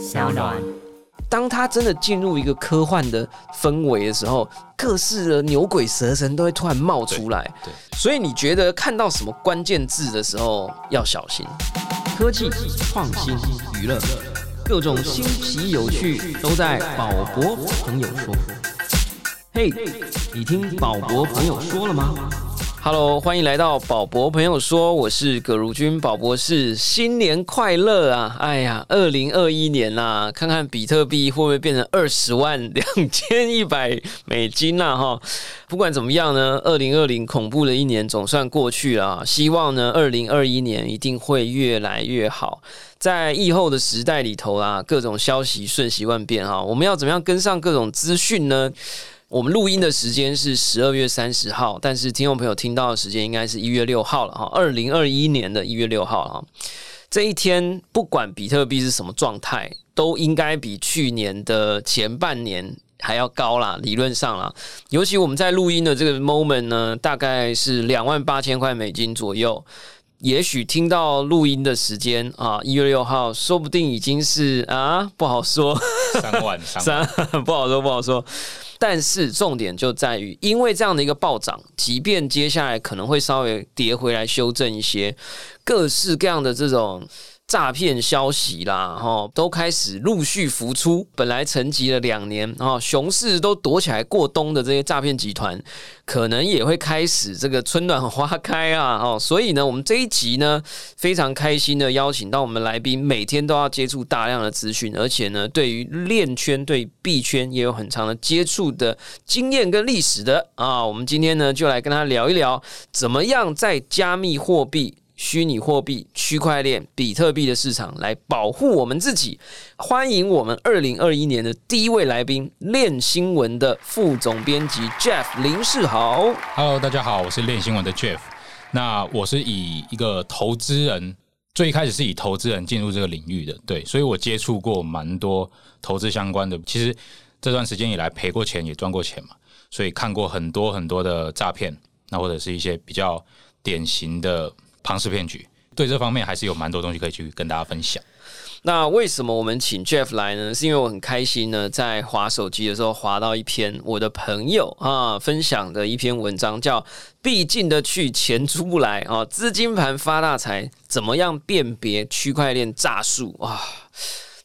小暖。当他真的进入一个科幻的氛围的时候，各式的牛鬼蛇神都会突然冒出来。对，所以你觉得看到什么关键字的时候要小心？科技、创新、娱乐，各种新奇有趣都在宝博朋友说。嘿，你听宝博朋友说了吗？Hello，欢迎来到宝博朋友说，我是葛如君，宝博士，新年快乐啊！哎呀，二零二一年啦，看看比特币会不会变成二十万两千一百美金啦？哈，不管怎么样呢，二零二零恐怖的一年总算过去了，希望呢，二零二一年一定会越来越好。在疫后的时代里头啊，各种消息瞬息万变哈，我们要怎么样跟上各种资讯呢？我们录音的时间是十二月三十号，但是听众朋友听到的时间应该是一月六号了哈，二零二一年的一月六号哈。这一天不管比特币是什么状态，都应该比去年的前半年还要高啦，理论上啦。尤其我们在录音的这个 moment 呢，大概是两万八千块美金左右。也许听到录音的时间啊，一月六号，说不定已经是啊，不好说，三万三，不好说，不好说。但是重点就在于，因为这样的一个暴涨，即便接下来可能会稍微跌回来修正一些，各式各样的这种。诈骗消息啦，哈，都开始陆续浮出。本来沉寂了两年，哈，熊市都躲起来过冬的这些诈骗集团，可能也会开始这个春暖花开啊，哦，所以呢，我们这一集呢，非常开心的邀请到我们来宾，每天都要接触大量的资讯，而且呢，对于链圈、对币圈也有很长的接触的经验跟历史的啊。我们今天呢，就来跟他聊一聊，怎么样在加密货币。虚拟货币、区块链、比特币的市场来保护我们自己。欢迎我们二零二一年的第一位来宾，链新闻的副总编辑 Jeff 林世豪。Hello，大家好，我是链新闻的 Jeff。那我是以一个投资人，最开始是以投资人进入这个领域的，对，所以我接触过蛮多投资相关的。其实这段时间以来赔过钱也赚过钱嘛，所以看过很多很多的诈骗，那或者是一些比较典型的。庞氏骗局，对这方面还是有蛮多东西可以去跟大家分享。那为什么我们请 Jeff 来呢？是因为我很开心呢，在划手机的时候划到一篇我的朋友啊分享的一篇文章，叫“必进的去，钱出不来啊，资金盘发大财，怎么样辨别区块链诈术啊？”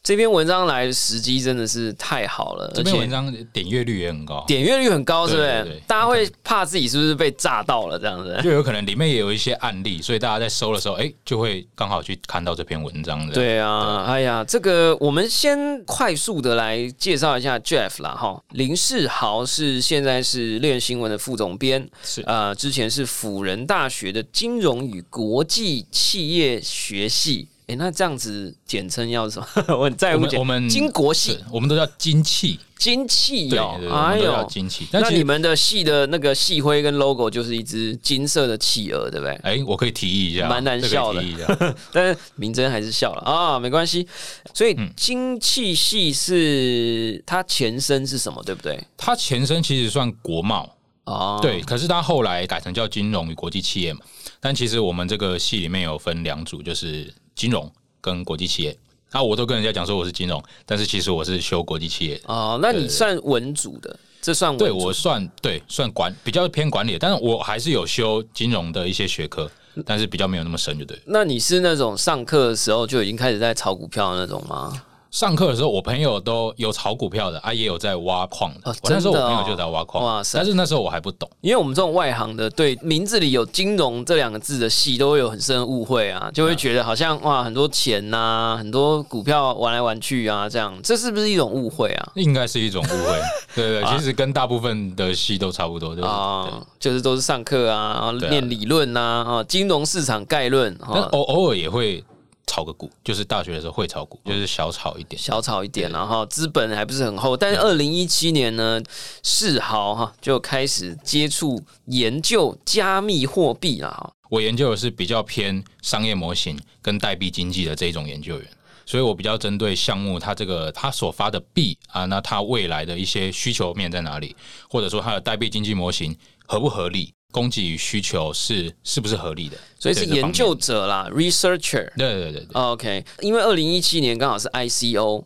这篇文章来的时机真的是太好了，这篇文章点阅率也很高，点阅率很高，是不是？大家会怕自己是不是被炸到了这样子？就有可能里面也有一些案例，所以大家在搜的时候，哎，就会刚好去看到这篇文章的。对啊，哎呀，这个我们先快速的来介绍一下 Jeff 啦，哈，林世豪是现在是链新闻的副总编，是呃，之前是辅仁大学的金融与国际企业学系。哎，那这样子简称要什么？我在乎我们金国系，我们都叫金器，金器哦，哎呦，金器。那你们的系的那个系徽跟 logo 就是一只金色的企鹅，对不对？哎，我可以提议一下，蛮难笑的，但是明真还是笑了啊，没关系。所以金器系是它前身是什么？对不对？它前身其实算国贸哦，对，可是它后来改成叫金融与国际企业嘛。但其实我们这个系里面有分两组，就是。金融跟国际企业，那我都跟人家讲说我是金融，但是其实我是修国际企业。哦，那你算文组的，这算对我算对算管比较偏管理，但是我还是有修金融的一些学科，但是比较没有那么深，就对。那你是那种上课的时候就已经开始在炒股票的那种吗？上课的时候，我朋友都有炒股票的啊，也有在挖矿的。那时候我朋友就在挖矿，哇塞！但是那时候我还不懂，因为我们这种外行的，对名字里有金融这两个字的戏都会有很深的误会啊，就会觉得好像哇很多钱呐，很多股票玩来玩去啊，这样这是不是一种误会啊？应该是一种误会，对对，其实跟大部分的戏都差不多，啊，就是都是上课啊，念理论呐，啊，金融市场概论，但偶偶尔也会。炒个股，就是大学的时候会炒股，就是小炒一点，小炒一点，然后资本还不是很厚。但是二零一七年呢，世豪哈就开始接触研究加密货币了哈。我研究的是比较偏商业模型跟代币经济的这一种研究员，所以我比较针对项目，它这个它所发的币啊，那它未来的一些需求面在哪里，或者说它的代币经济模型合不合理？供给与需求是是不是合理的？所以是研究者啦，researcher。对对对对。OK，因为二零一七年刚好是 ICO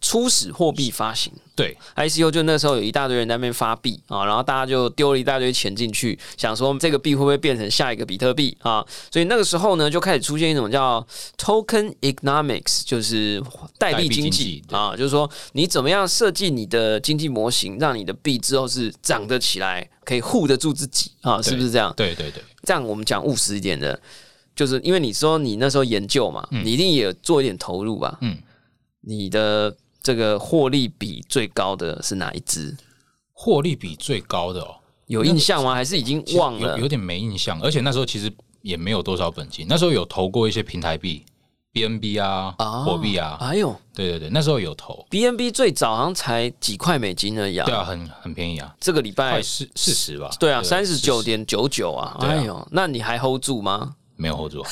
初始货币发行。对，ICO 就那时候有一大堆人在那边发币啊，然后大家就丢了一大堆钱进去，想说这个币会不会变成下一个比特币啊？所以那个时候呢，就开始出现一种叫 token economics，就是代币经济啊，就是说你怎么样设计你的经济模型，让你的币之后是涨得起来，可以护得住自己啊，是不是这样？对对对，这样我们讲务实一点的，就是因为你说你那时候研究嘛，嗯你一定也做一点投入吧？嗯，你的这个获利比最高的是哪一支？获利比最高的哦，有印象吗？还是已经忘了有有？点没印象，而且那时候其实也没有多少本金，那时候有投过一些平台币，BNB 啊，哦货币啊，哎呦对对对，那时候有投，，BNB 最早好像才几块美金而已啊。对啊，很很便宜啊，这个礼拜快四四十吧，对啊，三十九40点九九啊哎呦，那你还 hold 住吗？没有 hold 住，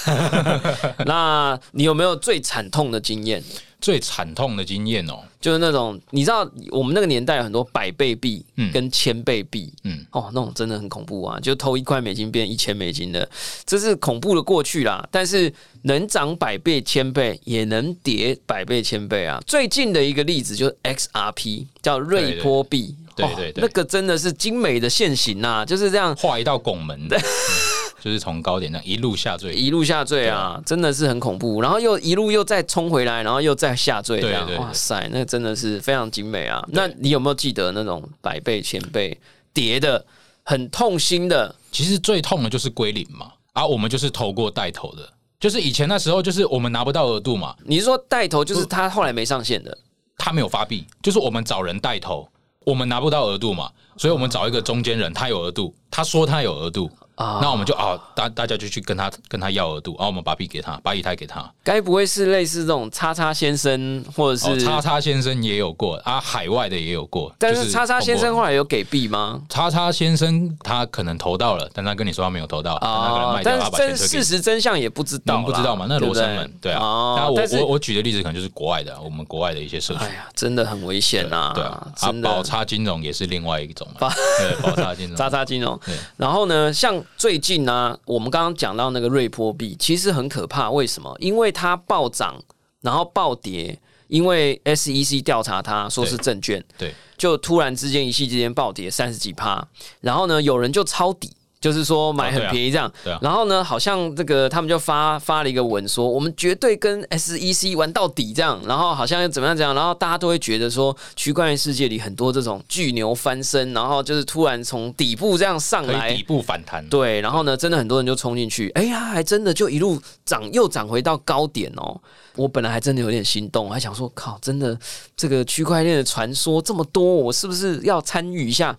那你有没有最惨痛的经验？最惨痛的经验哦，就是那种你知道我们那个年代有很多百倍币嗯跟千倍币，嗯，哦，那种真的很恐怖啊！就偷一块美金变一千美金的，这是恐怖的过去啦。但是能涨百倍、千倍，也能跌百倍、千倍啊。最近的一个例子就是 XRP，叫瑞波币，哦对对对那个真的是精美的现形呐、就是这样画一道拱门的，嗯 就是从高点那一路下坠，一路下坠啊，真的是很恐怖。然后又一路又再冲回来，然后又再下坠，这样对对对哇塞，那真的是非常精美啊。那你有没有记得那种百倍、千倍跌的很痛心的？其实最痛的就是归零嘛，啊，我们就是投过带头的，就是以前那时候就是我们拿不到额度嘛，你是说带头就是他后来没上线的？他没有发币，就是我们找人带头，我们拿不到额度嘛，所以我们找一个中间人，他有额度，他说他有额度，啊那我们就啊，大大家就去跟他跟他要额度，然后我们把币给他，把以太给他。该不会是类似这种叉叉先生，或者哦，是？叉叉先生也有过啊，海外的也有过，但是叉叉先生后来有给币吗？叉叉先生他可能投到了，但他跟你说他没有投到，他可能卖掉，但是。事实真相也不知道不知道嘛？那罗生门，对啊。哦那我但我我举的例子可能就是国外的，我们国外的一些社区哎，呀，真的很危险呐！对啊。宝叉金融也是另外一种嘛，对，宝叉金融，叉叉金融对。然后呢，像最近呢、我们刚刚讲到那个瑞波币，其实很可怕。为什么？因为它暴涨，然后暴跌，因为 SEC 调查它说是证券，对，就突然之间一夕之间暴跌三十几趴，然后呢，有人就抄底。就是说买很便宜这样，对啊然后呢，好像这个他们就发发了一个文说，我们绝对跟 SEC 玩到底这样，然后好像又怎么样怎样，然后大家都会觉得说，区块链世界里很多这种巨牛翻身，然后就是突然从底部这样上来底，部反弹，对，然后呢，真的很多人就冲进去，哎呀，还真的就一路涨，又涨回到高点哦。我本来还真的有点心动，还想说，靠，真的这个区块链的传说这么多，我是不是要参与一下？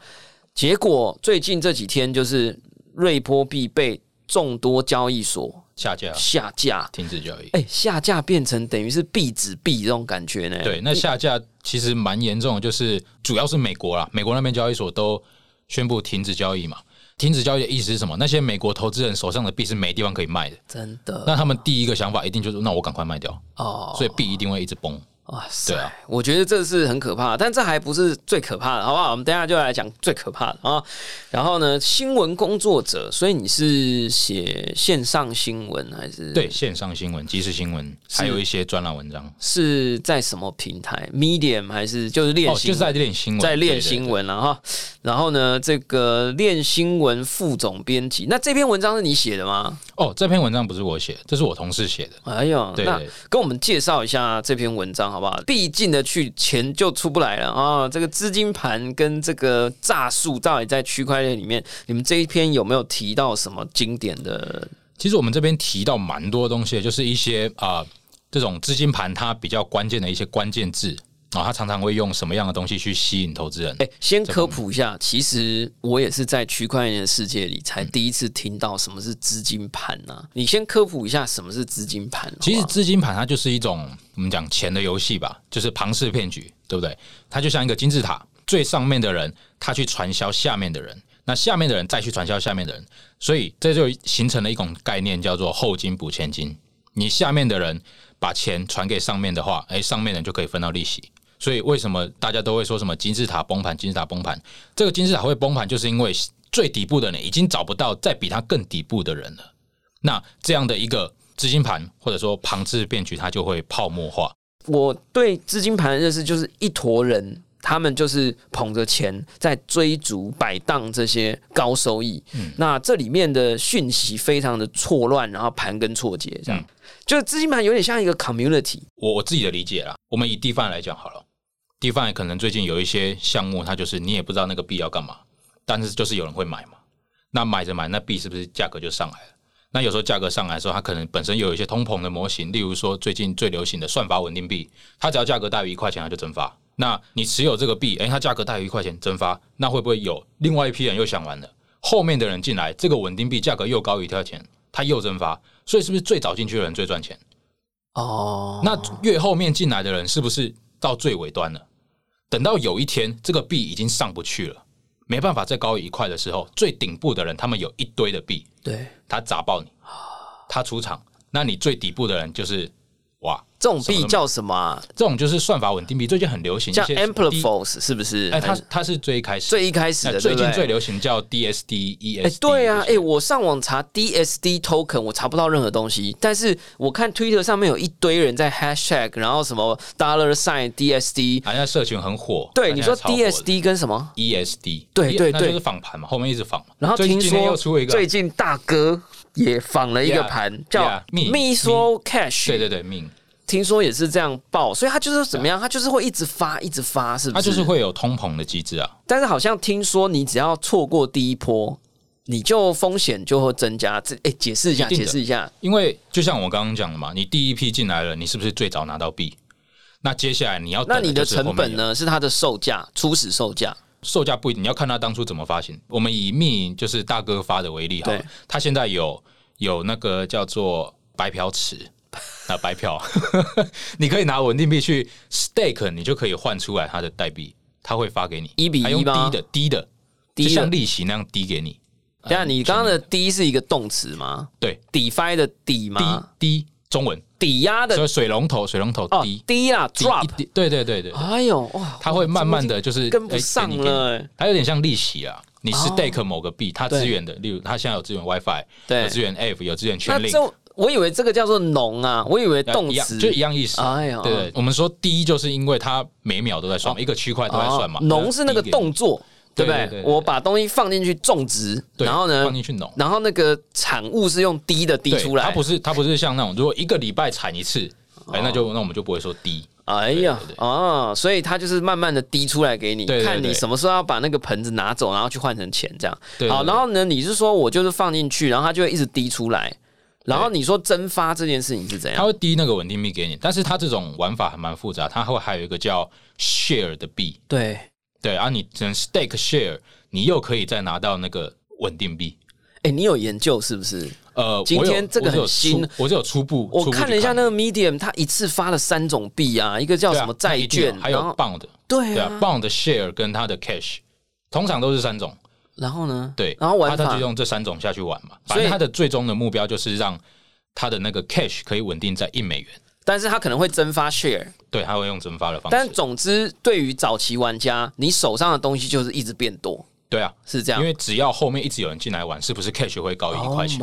结果最近这几天，就是瑞波币被众多交易所下架下架，停止交易。哎，下架变成等于是币纸币这种感觉呢。对，那下架其实蛮严重的，就是主要是美国啦，美国那边交易所都宣布停止交易嘛。停止交易的意思是什么？那些美国投资人手上的币是没地方可以卖的，真的那他们第一个想法一定就是，那我赶快卖掉，哦，所以币一定会一直崩。哇塞！对啊我觉得这是很可怕的，但这还不是最可怕的，好不好？我们等一下就来讲最可怕的啊。然后呢，新闻工作者，所以你是写线上新闻还是？对，，线上新闻、即时新闻，还有一些专栏文章，是在什么平台？Medium 还是就是练哦，新闻？就是在练新闻，在练新闻了哈。然后呢，这个练新闻副总编辑，那这篇文章是你写的吗？哦，这篇文章不是我写的，这是我同事写的。哎呦，那跟我们介绍一下这篇文章好不好？毕竟的去，钱就出不来了啊！这个资金盘跟这个诈术到底在区块链里面，你们这一篇有没有提到什么经典的？其实我们这边提到蛮多东西，就是一些啊、这种资金盘它比较关键的一些关键字啊、他常常会用什么样的东西去吸引投资人？哎、先科普一下，其实我也是在区块链的世界里才第一次听到什么是资金盘呐、你先科普一下什么是资金盘。其实资金盘它就是一种我们讲钱的游戏吧，就是庞氏骗局，对不对？它就像一个金字塔，最上面的人他去传销下面的人，那下面的人再去传销下面的人，所以这就形成了一种概念，叫做后金补前金。你下面的人把钱传给上面的话，哎，上面的人就可以分到利息。所以为什么大家都会说什么金字塔崩盘？金字塔崩盘，这个金字塔会崩盘，就是因为最底部的人已经找不到再比他更底部的人了。那这样的一个资金盘或者说庞氏变局，它就会泡沫化。我对资金盘的认识就是一坨人，他们就是捧着钱在追逐摆荡这些高收益。那这里面的讯息非常的错乱，然后盘根错节，这样、嗯就是资金盘有点像一个 community。我我自己的理解啦，我们以 DeFi 来讲好了，DeFi 可能最近有一些项目，它就是你也不知道那个币要干嘛，但是就是有人会买嘛，那买着买，那币是不是价格就上来了？那有时候价格上来的时候，它可能本身有一些通膨的模型，例如说最近最流行的算法稳定币，它只要价格大于一块钱，它就蒸发。那你持有这个币，诶，它价格大于一块钱蒸发，那会不会有另外一批人又想玩了？后面的人进来，这个稳定币价格又高于一块钱，它又蒸发，所以是不是最早进去的人最赚钱？哦，那越后面进来的人是不是到最尾端了？等到有一天这个币已经上不去了，没办法再高于一块的时候，最顶部的人他们有一堆的币，对，他砸爆你，他出场，那你最底部的人就是哇，这种币叫什么、啊？这种就是算法稳定币，最近很流行，叫一些 Amplifiers 是不是？哎，它是它是最一开始，最一开始的，最近最流行叫 DSD、ESD，哎、对啊，哎、我上网查 DSD token，我查不到任何东西，但是我看 Twitter 上面有一堆人在 hashtag，然后什么 dollar sign DSD，啊，现在社群很火，对，你说 DSD 跟什么？ESD，对对对那就是仿盘嘛，后面一直仿嘛。然后听说又出了一个，最近大哥也仿了一个 Yeah，盘叫 Miso Cash，对对对，命，听说也是这样报，所以他就是怎么样？他就是会一直发，一直发，是不是？它就是会有通膨的机制啊。但是好像听说你只要错过第一波，你就风险就会增加。这哎，解释一下，一解释一下。因为就像我刚刚讲的嘛，你第一批进来了，你是不是最早拿到币？那接下来你要那你的？成本呢？是它的售价，初始售价。售价不一定，你要看它当初怎么发行。我们以密就是大哥发的为例哈，他现在有有那个叫做白嫖池。啊，白嫖，你可以拿稳定币去 stake，你就可以换出来它的代币，它会发给你。一比一吗？低的低的，低像利息那样低给你。等一下，你刚刚的“低”是一个动词吗？对，？DeFi 的“抵”低吗？低中文，抵押的。所以水龙头水龙头哦低，低啦低，drop 对对对对，哎呦哇，它会慢慢的就是跟不上了。哎。它有点像利息啊。你是 stake 某个币，它支援的，例如它现在有支援 WiFi，对。有支援 F，有支援那全领，这我以为这个叫做“农”啊，我以为动词就一样意思。哎呀对对，我们说第一就是因为它每秒都在算嘛，一个区块都在算嘛。哦农是那个动作，对不对我把东西放进去种植，然后呢放，进去农。然后那个产物是用滴的滴出来，它不是它不是像那种，如果一个礼拜产一次，哎，那就那我们就不会说低。哎呀哦，所以它就是慢慢的滴出来给你，看你什么时候要把那个盆子拿走，然后去换成钱这样。好，然后呢，你是说我就是放进去，然后它就会一直滴出来。然后你说蒸发这件事情是怎样？它会滴那个稳定币给你，但是它这种玩法还蛮复杂，它会还有一个叫 share 的币，对，对啊，你只能 stake share，你又可以再拿到那个稳定币。哎，你有研究是不是？呃，今天这个新我就有初步，我看了一下那个 Medium，它一次发了三种币啊，一个叫什么债券，还有 bond，对啊对啊，，bond 的 share 跟它的 cash，通常都是三种。然后呢？对，然后玩法它它就用这三种下去玩嘛。所以反正它的最终的目标就是让他的那个 cash 可以稳定在一美元。但是他可能会蒸发 share，对，他会用蒸发的方式但。总之对于早期玩家，你手上的东西就是一直变多，对啊，是这样。因为只要后面一直有人进来玩，是不是 cash 会高于一块钱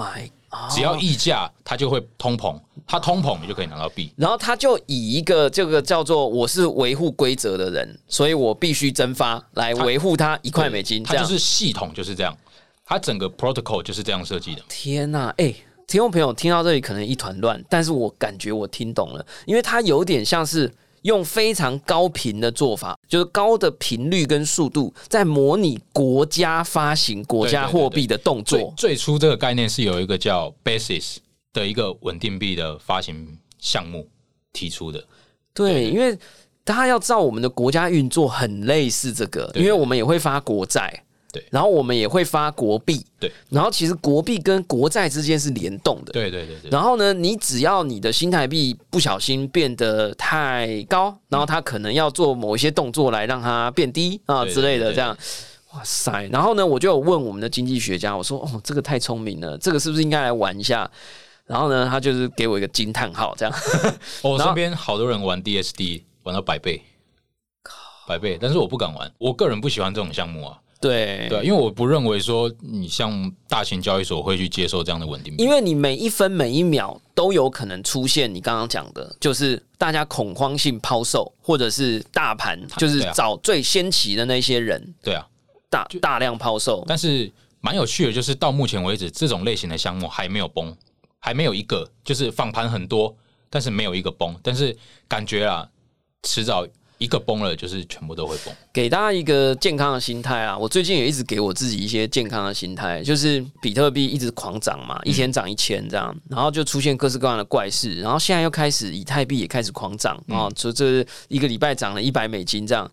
只要溢价，它就会通膨，它通膨你就可以拿到币。然后他就以一个这个叫做我是维护规则的人，所以我必须蒸发来维护它一块美金，它就。是系统就是这样，它整个 protocol 就是这样设计的。天呐、哎、听众朋友听到这里可能一团乱，但是我感觉我听懂了，因为它有点像是用非常高频的做法，就是高的频率跟速度，在模拟国家发行国家货币的动最作。最初这个概念是有一个叫 Basis 的一个稳定币的发行项目提出的。对，因为大家要知道，我们的国家运作很类似这个，对因为我们也会发国债，对然后我们也会发国币，对，然后其实国币跟国债之间是联动的。对对对对，然后呢，你只要你的新台币不小心变得太高，然后它可能要做某一些动作来让它变低啊之类的，这样。哇塞！然后呢，我就有问我们的经济学家，我说：“哦，这个太聪明了，这个是不是应该来玩一下？”然后呢，他就是给我一个惊叹号，这样。我 身边好多人玩 DSD 玩到百倍，百倍，但是我不敢玩，我个人不喜欢这种项目啊。对。对啊，因为我不认为说你像大型交易所会去接受这样的稳定币，因为你每一分每一秒都有可能出现你刚刚讲的，就是大家恐慌性抛售，或者是大盘就是找最先期的那些人。对啊，大大量抛售。但是蛮有趣的，就是到目前为止，这种类型的项目还没有崩，还没有一个就是放盘很多，但是没有一个崩，但是感觉啊，迟早一个崩了，就是全部都会崩。给大家一个健康的心态啊！我最近也一直给我自己一些健康的心态，就是比特币一直狂涨嘛，一天涨一千这样，然后就出现各式各样的怪事，然后现在又开始以太币也开始狂涨啊，就这一个礼拜涨了一百美金这样。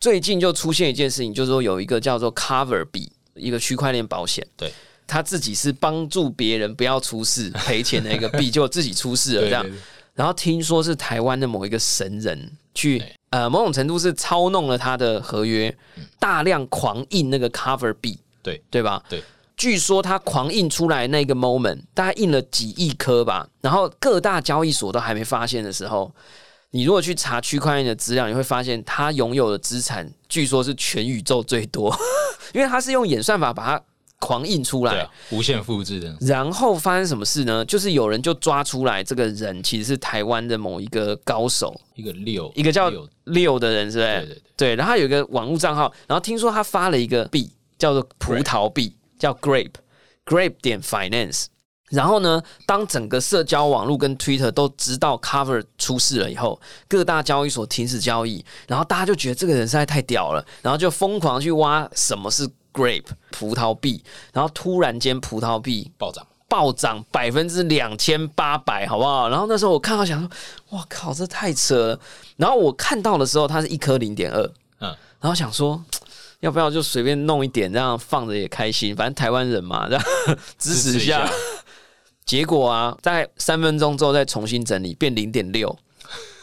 最近就出现一件事情，就是说有一个叫做 Cover 币，一个区块链保险，对。他自己是帮助别人不要出事赔钱的一个币，结果自己出事了这样。对然后听说是台湾的某一个神人去对呃某种程度是操弄了他的合约，大量狂印那个 cover 币，对对吧？对。据说他狂印出来那个 moment，大概印了几亿颗吧，然后各大交易所都还没发现的时候，你如果去查区块链的资料，你会发现他拥有的资产据说是全宇宙最多，因为他是用演算法把它狂印出来无限复制的，然后发生什么事呢？就是有人就抓出来，这个人其实是台湾的某一个高手，一个六，一个叫六六的人，是不是？对对对，对，然后他有一个网络账号，然后听说他发了一个币，叫做葡萄币，叫 Grape Grape 点 Finance。然后呢，当整个社交网络跟 Twitter 都知道 Cover 出事了以后，各大交易所停止交易，然后大家就觉得这个人实在太屌了，然后就疯狂去挖什么是 Grape 葡萄币，然后突然间葡萄币暴涨，暴涨百分之两千八百，好不好？然后那时候我看到想说，哇靠，这太扯了。然后我看到的时候，它是一颗零点二，嗯，然后想说，要不要就随便弄一点，这样放着也开心，反正台湾人嘛，这样 支持一下。结果啊，在三分钟之后再重新整理，变零点六，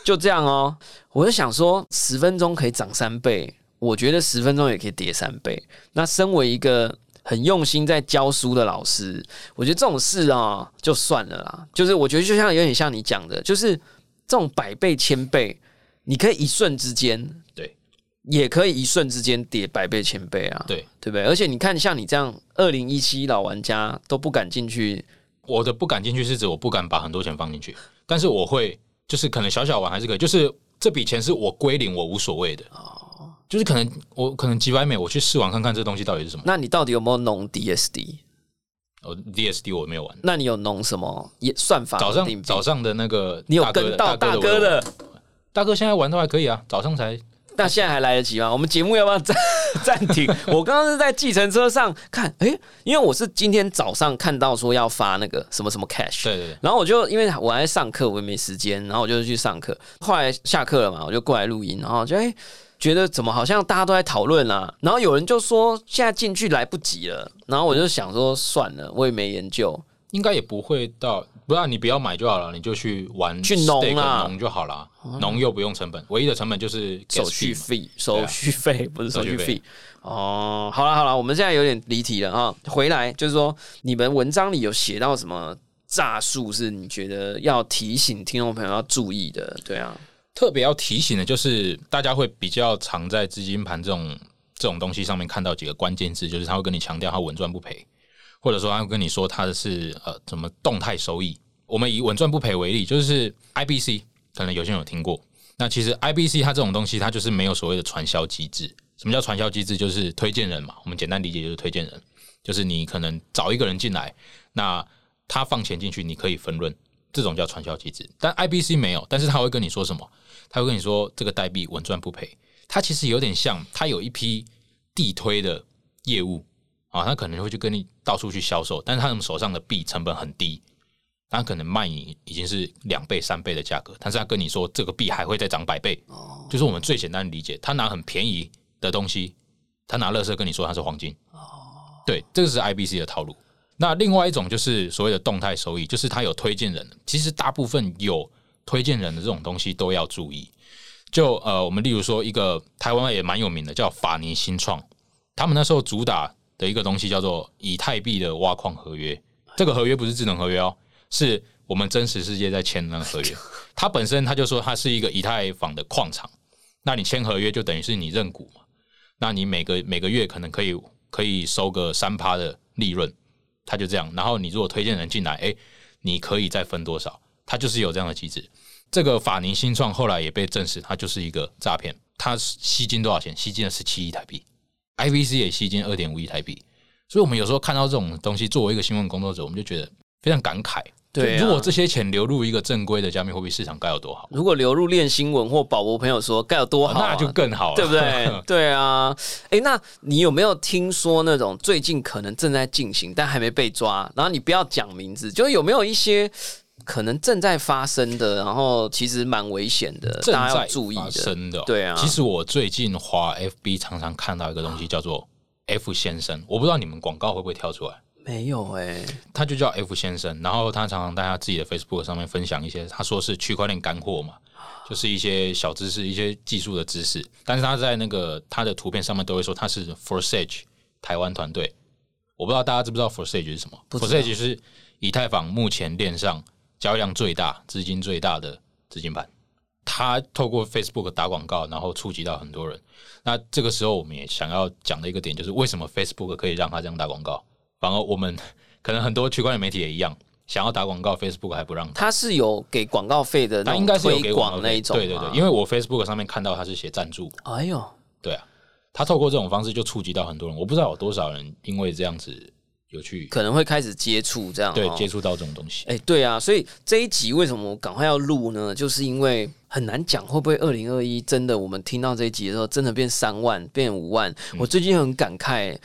就这样哦。我就想说，十分钟可以涨三倍，我觉得十分钟也可以跌三倍。那身为一个很用心在教书的老师，我觉得这种事啊，就算了啦。就是我觉得就像有点像你讲的，就是这种百倍千倍，你可以一瞬之间，对，也可以一瞬之间跌百倍千倍啊，对，对不对？而且你看，像你这样二零一七老玩家都不敢进去，我的不敢进去是指我不敢把很多钱放进去，但是我会就是可能小小玩还是可以，就是这笔钱是我归零，我无所谓的。就是可能我可能几百美，我去试玩看看这东西到底是什么。那你到底有没有弄 DSD？哦，DSD 我没有玩，那你有弄什么也算法早上早上的那个你有跟到大哥的？大哥现在玩都还可以啊，早上才那现在还来得及吗？我们节目要不要暂 暂停？我刚刚是在计程车上看，诶，因为我是今天早上看到说要发那个什么什么 cash，对对对，然后我就因为我还在上课，我也没时间，然后我就去上课。后来下课了嘛，我就过来录音，然后就哎、觉得怎么好像大家都在讨论啦，然后有人就说现在进去来不及了，然后我就想说算了，我也没研究，应该也不会到，不然你不要买就好了，你就去玩去农 stake 啊农就好了，农又不用成本，唯一的成本就是手续费，手续费不是手续费。哦，好了好了，我们现在有点离题了啊。回来就是说，你们文章里有写到什么诈术是你觉得要提醒听众朋友要注意的？对啊，特别要提醒的就是，大家会比较常在资金盘这种这种东西上面看到几个关键字，就是他会跟你强调他稳赚不赔，或者说他会跟你说他的是呃什么动态收益。我们以稳赚不赔为例，就是 IBC，可能有些人有听过。那其实 IBC 它这种东西，它就是没有所谓的传销机制。什么叫传销机制？就是推荐人嘛。我们简单理解就是推荐人，就是你可能找一个人进来，那他放钱进去，你可以分润，这种叫传销机制。但 IBC 没有，但是他会跟你说什么？他会跟你说这个代币稳赚不赔。它其实有点像，他有一批地推的业务啊，他可能会去跟你到处去销售，但是他们手上的币成本很低，他可能卖你已经是两倍、三倍的价格，但是他跟你说这个币还会再涨百倍，就是我们最简单的理解，他拿很便宜的东西，他拿乐色跟你说它是黄金，对，这个是 IBC 的套路。那另外一种就是所谓的动态收益，就是他有推荐人，其实大部分有推荐人的这种东西都要注意。就呃，我们例如说一个台湾也蛮有名的叫法尼新创，他们那时候主打的一个东西叫做以太币的挖矿合约，这个合约不是智能合约哦，是我们真实世界在签的那个合约。它本身它就说它是一个以太坊的矿场，那你签合约就等于是你认股嘛。那你每个每个月可能可以可以收个三趴的利润，他就这样。然后你如果推荐人进来，哎，你可以再分多少？他就是有这样的机制。这个法宁新创后来也被证实，它就是一个诈骗。它吸金多少钱？吸金了十七亿台币，IVC 也吸金二点五亿台币。所以，我们有时候看到这种东西，作为一个新闻工作者，我们就觉得非常感慨。对，如果这些钱流入一个正规的加密货币市场，该有多好！如果流入练新闻或宝博朋友说，该有多好，那就更好了，对不对？对啊，哎，那你有没有听说那种最近可能正在进行，但还没被抓？然后你不要讲名字，就有没有一些可能正在发生的，然后其实蛮危险的，大家要注意的。对啊，其实我最近滑 FB 常常看到一个东西，叫做 F 先生，我不知道你们广告会不会跳出来。没有哎，他就叫 F 先生，然后他常常在他自己的 Facebook 上面分享一些，他说是区块链干货嘛，就是一些小知识、一些技术的知识。但是他在那个他的图片上面都会说他是 Forsage 台湾团队。我不知道大家知不知道 Forsage 是什么？Forsage 是以太坊目前链上交易量最大、资金最大的资金盘。他透过 Facebook 打广告，然后触及到很多人。那这个时候，我们也想要讲的一个点就是，为什么 Facebook 可以让他这样打广告？反而我们可能很多区块链媒体也一样，想要打广告，Facebook 还不让。他是有给广告费的，他应该是有给广那一种。对对对，因为我 Facebook 上面看到他是写赞助。哎呦，对啊，他透过这种方式就触及到很多人，我不知道有多少人因为这样子有去，可能会开始接触这样，对，接触到这种东西。哎，对啊，所以这一集为什么我赶快要录呢？就是因为很难讲会不会二零二一真的，我们听到这一集的时候，真的变三万，变五万。我最近很感慨。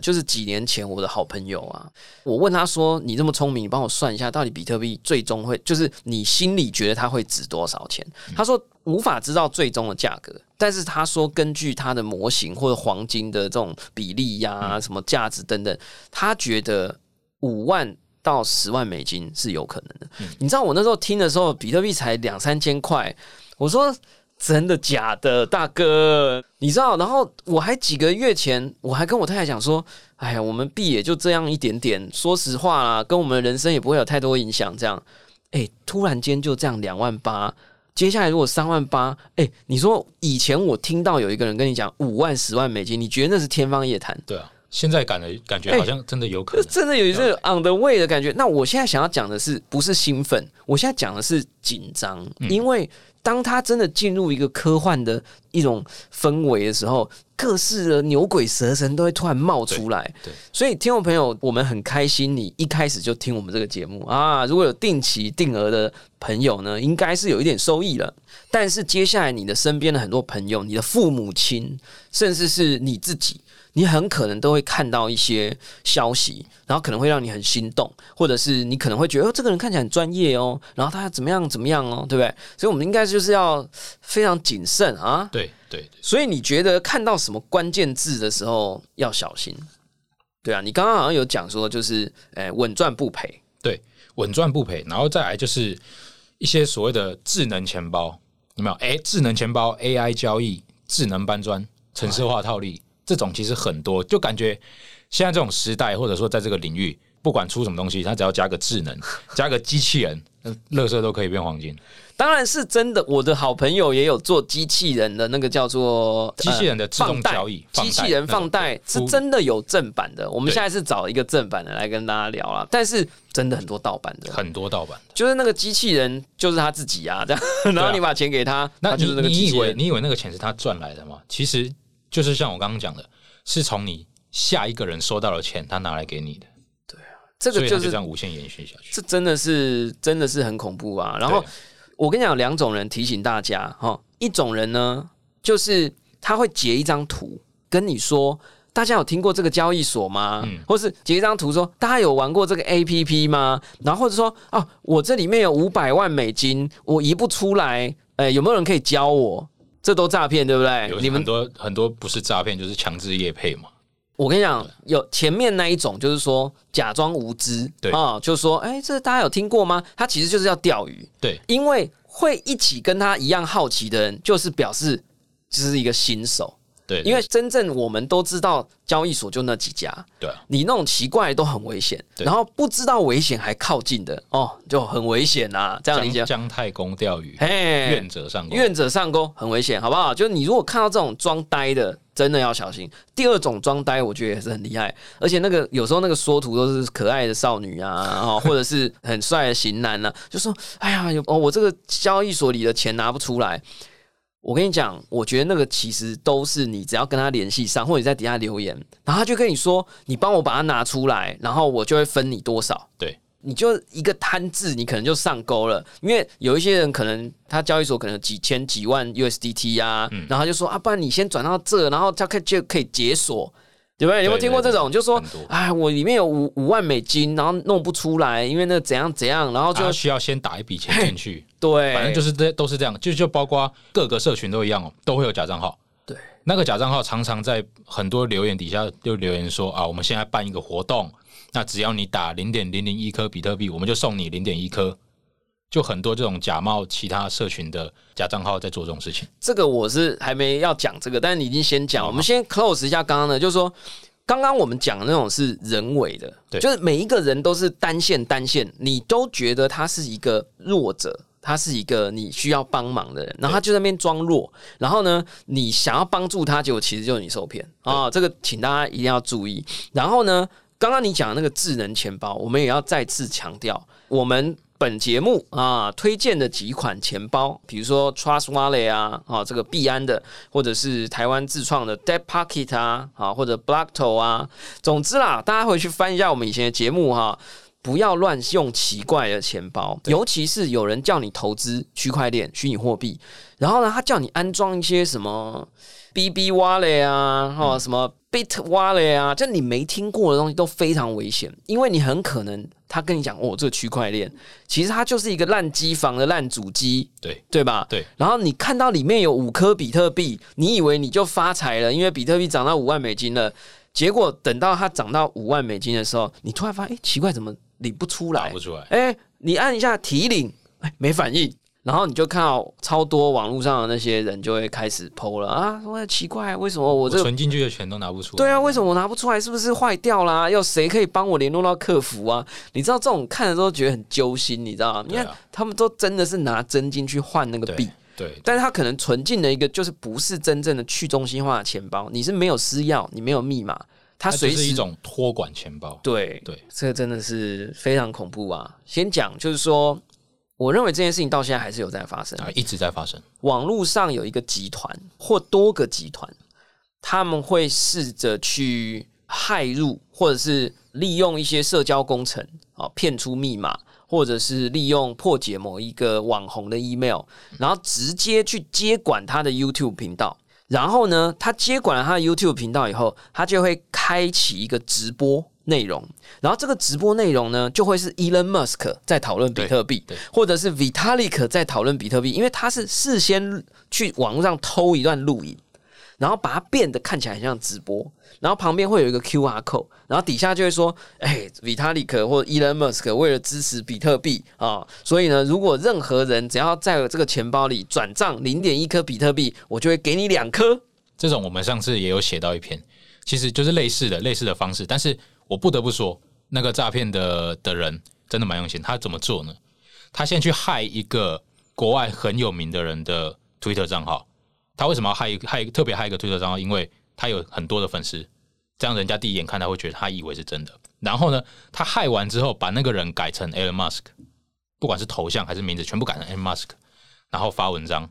就是几年前我的好朋友啊，我问他说：“你这么聪明，你帮我算一下，到底比特币最终会就是你心里觉得它会值多少钱？”他说无法知道最终的价格，但是他说根据他的模型或者黄金的这种比例呀、什么价值等等，他觉得五万到十万美金是有可能的。你知道我那时候听的时候，比特币才两三千块，我说。真的假的，大哥？你知道？然后我还几个月前，我还跟我太太讲说：“哎呀，我们币也就这样一点点，说实话啦，跟我们人生也不会有太多影响。”这样，哎，突然间就这样两万八，接下来如果三万八，哎，你说以前我听到有一个人跟你讲五万、十万美金，你觉得那是天方夜谭？对啊，现在感的感觉好像真的有可能，真的有一个 on the way 的感觉。那我现在想要讲的是，不是兴奋？我现在讲的是紧张，因为。当他真的进入一个科幻的一种氛围的时候，各式的牛鬼蛇神都会突然冒出来。对，所以听众朋友，我们很开心，你一开始就听我们这个节目啊！如果有定期定额的朋友呢，应该是有一点收益了。但是接下来，你的身边的很多朋友，你的父母亲，甚至是你自己。你很可能都会看到一些消息，然后可能会让你很心动，或者是你可能会觉得，哦，这个人看起来很专业哦，然后他怎么样怎么样哦，对不对？所以，我们应该就是要非常谨慎啊。对对。所以，你觉得看到什么关键字的时候要小心？对啊，你刚刚好像有讲说，就是诶，稳赚不赔。对，稳赚不赔。然后再来就是一些所谓的智能钱包，有没有？哎，智能钱包、AI 交易、智能搬砖、城市化套利。这种其实很多，就感觉现在这种时代，或者说在这个领域，不管出什么东西，它只要加个智能，加个机器人，乐色都可以变黄金。当然是真的，我的好朋友也有做机器人的那个叫做机器人的自动交易，机器人放贷是真的有正版的。我们现在是找一个正版的来跟大家聊了，但是真的很多盗版的，很多盗版，就是那个机器人就是他自己啊，这样，然后你把钱给他，那就是那个你以为你以为那个钱是他赚来的吗？其实。就是像我刚刚讲的，是从你下一个人收到了钱，他拿来给你的。对啊，这个就是这样无限延续下去。这真的是真的是很恐怖啊！然后我跟你讲，两种人提醒大家哈，一种人呢，就是他会截一张图跟你说，大家有听过这个交易所吗？嗯，或是截一张图说，大家有玩过这个 A P P 吗？然后或者说，哦，我这里面有五百万美金，我移不出来，哎，有没有人可以教我？这都诈骗，对不对？你们很多很多不是诈骗，就是强制业配嘛。我跟你讲，有前面那一种，就是说假装无知，对啊，就是说，哎，这大家有听过吗？他其实就是要钓鱼，对，因为会一起跟他一样好奇的人，就是表示这是一个新手，对，因为真正我们都知道交易所就那几家，对啊你那种奇怪都很危险，然后不知道危险还靠近的哦，就很危险呐、这样理解姜。姜太公钓鱼，嘿，愿者上钩。愿者上钩，很危险，好不好？就是你如果看到这种装呆的，真的要小心。第二种装呆，我觉得也是很厉害，而且那个有时候那个缩图都是可爱的少女啊，哦，或者是很帅的型男啊，就说：“哎呀，有哦，我这个交易所里的钱拿不出来。”我跟你讲，我觉得那个其实都是你只要跟他联系上，或者你在底下留言，然后他就跟你说：“你帮我把它拿出来，然后我就会分你多少。”对，你就一个贪字，你可能就上钩了。因为有一些人可能他交易所可能有几千几万 USDT 啊，嗯然后他就说啊，不然你先转到这，然后他可就可以解锁，对不对？有没有听过这种？就说很多哎，我里面有五五万美金，然后弄不出来，因为那怎样怎样，然后就他需要先打一笔钱进去，对，反正就是这都是这样，就就包括各个社群都一样哦，都会有假账号。对，那个假账号常常在很多留言底下就留言说啊，我们现在办一个活动，那只要你打零点零零一颗比特币，我们就送你零点一颗。就很多这种假冒其他社群的假账号在做这种事情。这个我是还没要讲这个，但是你已经先讲，我们先 close 一下刚刚的，就是说。刚刚我们讲的那种是人为的，对就是每一个人都是单线单线，你都觉得他是一个弱者，他是一个你需要帮忙的人，然后他就在那边装弱，然后呢，你想要帮助他，结果其实就是你受骗啊、这个请大家一定要注意。然后呢，刚刚你讲的那个智能钱包，我们也要再次强调，我们本节目啊推荐的几款钱包，比如说 Trust Wallet 啊，啊这个币安的，或者是台湾自创的 Dead Pocket 啊，啊或者 Blockto 啊，总之啦，大家回去翻一下我们以前的节目哈。不要乱用奇怪的钱包，尤其是有人叫你投资区块链、虚拟货币，然后呢，他叫你安装一些什么 BB Wallet 啊，哈、什么 Bit Wallet 啊，就你没听过的东西都非常危险，因为你很可能他跟你讲哦，这个区块链其实它就是一个烂机房的烂主机，对对吧？对。然后你看到里面有五颗比特币，你以为你就发财了，因为比特币涨到五万美金了。结果等到它涨到五万美金的时候，你突然发现，哎，奇怪，怎么领不出来打不？出来，哎，你按一下提领，哎，没反应。然后你就看到超多网络上的那些人就会开始剖了啊，说奇怪，为什么我我这存进去的钱都拿不出来。对啊，为什么我拿不出来？是不是坏掉啦？要谁可以帮我联络到客服啊？你知道这种看的时候觉得很揪心，你知道吗？你对啊看他们都真的是拿真金去换那个对币，对但是他可能存进了一个就是不是真正的去中心化的钱包，你是没有私钥，你没有密码，他它随时就是一种托管钱包。对对，这个真的是非常恐怖啊！先讲就是说，我认为这件事情到现在还是有在发生。啊，一直在发生。网络上有一个集团或多个集团，他们会试着去害入，或者是利用一些社交工程啊，骗出密码，或者是利用破解某一个网红的 email，然后直接去接管他的 YouTube 频道。然后呢，他接管了他的 YouTube 频道以后，他就会开启一个直播内容，然后这个直播内容呢，就会是 Elon Musk 在讨论比特币或者是 Vitalik 在讨论比特币，因为他是事先去网络上偷一段录影，然后把它变得看起来很像直播，然后旁边会有一个 QR code，然后底下就会说，哎，Vitalik 或者 Elon Musk 为了支持比特币啊，所以呢，如果任何人只要在这个钱包里转账零点一颗比特币，我就会给你两颗。这种我们上次也有写到一篇，其实就是类似的类似的方式，但是我不得不说，那个诈骗的的人真的蛮用心。他怎么做呢？他先去害一个国外很有名的人的 Twitter 账号。他为什么要害一个害特别害一个 Twitter 账号？因为他有很多的粉丝，这样人家第一眼看他会觉得他以为是真的。然后呢，他害完之后，把那个人改成 Elon Musk，不管是头像还是名字，全部改成 Elon Musk，然后发文章。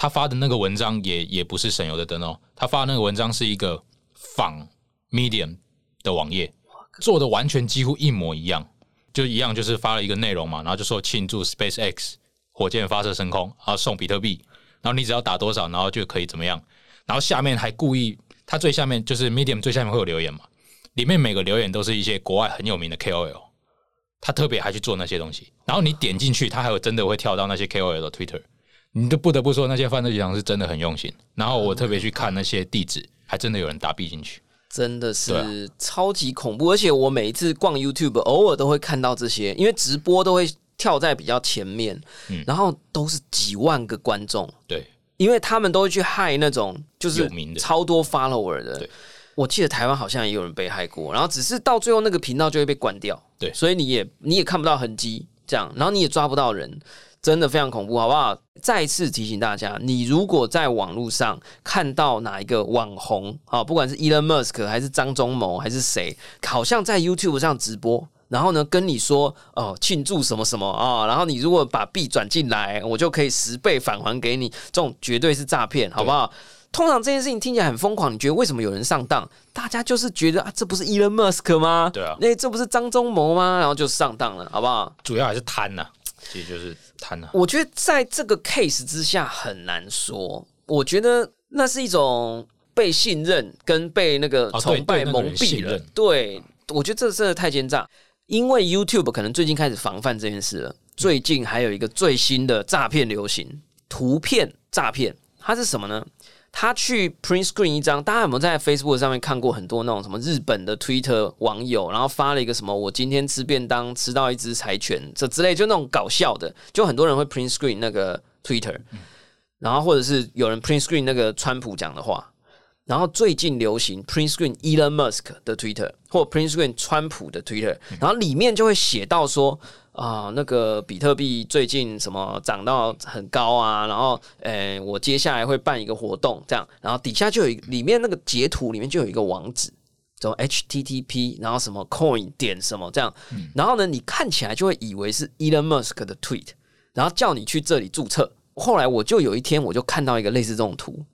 他发的那个文章也也不是省油的灯哦，他发的那个文章是一个仿 Medium 的网页，做的完全几乎一模一样，就一样就是发了一个内容嘛，然后就说庆祝 SpaceX 火箭发射升空，然后送比特币，然后你只要打多少，然后就可以怎么样，然后下面还故意，它最下面就是 Medium 最下面会有留言嘛，里面每个留言都是一些国外很有名的 KOL，他特别还去做那些东西，然后你点进去，他还有真的会跳到那些 KOL 的 Twitter。你就不得不说，那些犯罪集团是真的很用心。然后我特别去看那些地址，还真的有人打币进去。真的是超级恐怖，而且我每一次逛 YouTube，偶尔都会看到这些，因为直播都会跳在比较前面，嗯然后都是几万个观众，对，因为他们都会去害那种就是有名的超多 follower 的对。我记得台湾好像也有人被害过，然后只是到最后那个频道就会被关掉，对所以你也你也看不到痕迹，这样，然后你也抓不到人，真的非常恐怖，好不好？再次提醒大家，你如果在网络上看到哪一个网红啊，不管是 Elon Musk 还是张忠谋还是谁，好像在 YouTube 上直播。然后呢，跟你说哦，庆祝什么什么啊、然后你如果把币转进来，我就可以十倍返还给你，这种绝对是诈骗，好不好？通常这件事情听起来很疯狂，你觉得为什么有人上当？大家就是觉得啊，这不是 Elon Musk 吗？对啊那这不是张忠谋吗？然后就上当了，好不好？主要还是贪呐、其实就是贪呐、我觉得在这个 case 之下很难说，我觉得那是一种被信任跟被那个崇拜蒙蔽了。对，我觉得这真的太奸诈，因为 YouTube 可能最近开始防范这件事了。最近还有一个最新的诈骗流行，图片诈骗，它是什么呢？他去 print screen 一张，大家有没有在 Facebook 上面看过很多那种什么日本的 Twitter 网友，然后发了一个什么我今天吃便当吃到一只柴犬这之类，就那种搞笑的，就很多人会 print screen 那个 Twitter，然后或者是有人 print screen 那个川普讲的话，然后最近流行 Prince Green Elon Musk 的 Twitter 或 Prince Green 川普的 Twitter，然后里面就会写到说啊、那个比特币最近什么涨到很高啊，然后呃，我接下来会办一个活动，这样，然后底下就有一里面那个截图里面就有一个网址。什么 HTTP，然后什么 Coin 点什么这样，然后呢，你看起来就会以为是 Elon Musk 的 tweet，然后叫你去这里注册。后来我就有一天我就看到一个类似这种图，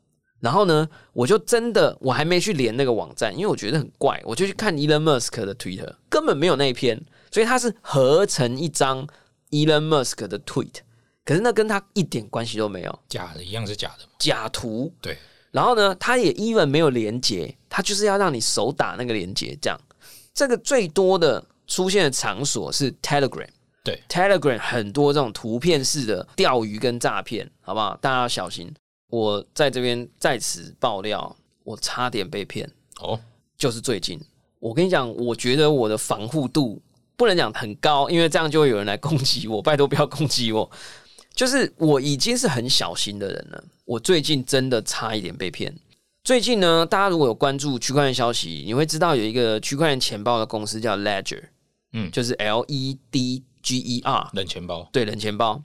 然后呢，我就真的我还没去连那个网站，因为我觉得很怪，我就去看 Elon Musk 的 Twitter，根本没有那一篇，所以它是合成一张 Elon Musk 的 tweet，可是那跟他一点关系都没有，假的，一样是假的。假图。对，然后呢，它也 even 没有连接，它就是要让你手打那个连接，这样。这个最多的出现的场所是 Telegram。对，Telegram 很多这种图片式的钓鱼跟诈骗，好不好？大家要小心。我在这边在此爆料，我差点被骗，哦，就是最近。我跟你讲，我觉得我的防护度不能讲很高，因为这样就会有人来攻击我。拜托不要攻击我，就是我已经是很小心的人了。我最近真的差一点被骗。最近呢，大家如果有关注区块链消息，你会知道有一个区块链钱包的公司叫 Ledger，嗯就是 L E D G E R，冷钱包，对，冷钱包。